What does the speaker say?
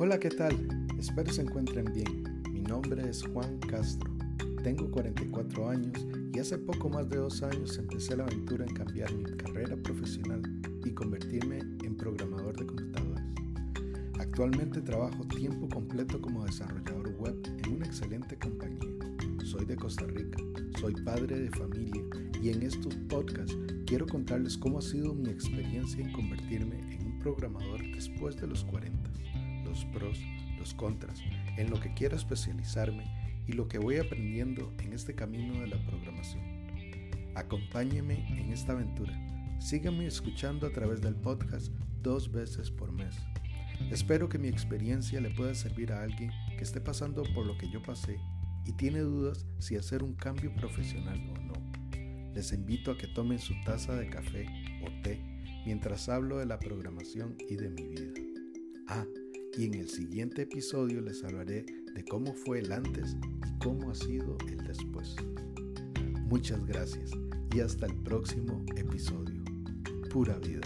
Hola, ¿qué tal? Espero se encuentren bien. Mi nombre es Juan Castro. Tengo 44 años y hace poco más de dos años empecé la aventura en cambiar mi carrera profesional y convertirme en programador de computadoras. Actualmente trabajo tiempo completo como desarrollador web en una excelente compañía. Soy de Costa Rica, soy padre de familia y en estos podcasts quiero contarles cómo ha sido mi experiencia en convertirme en un programador después de los 40 los pros, los contras, en lo que quiero especializarme y lo que voy aprendiendo en este camino de la programación. Acompáñeme en esta aventura. Síganme escuchando a través del podcast dos veces por mes. Espero que mi experiencia le pueda servir a alguien que esté pasando por lo que yo pasé y tiene dudas si hacer un cambio profesional o no. Les invito a que tomen su taza de café o té mientras hablo de la programación y de mi vida. Y en el siguiente episodio les hablaré de cómo fue el antes y cómo ha sido el después. Muchas gracias y hasta el próximo episodio. Pura vida.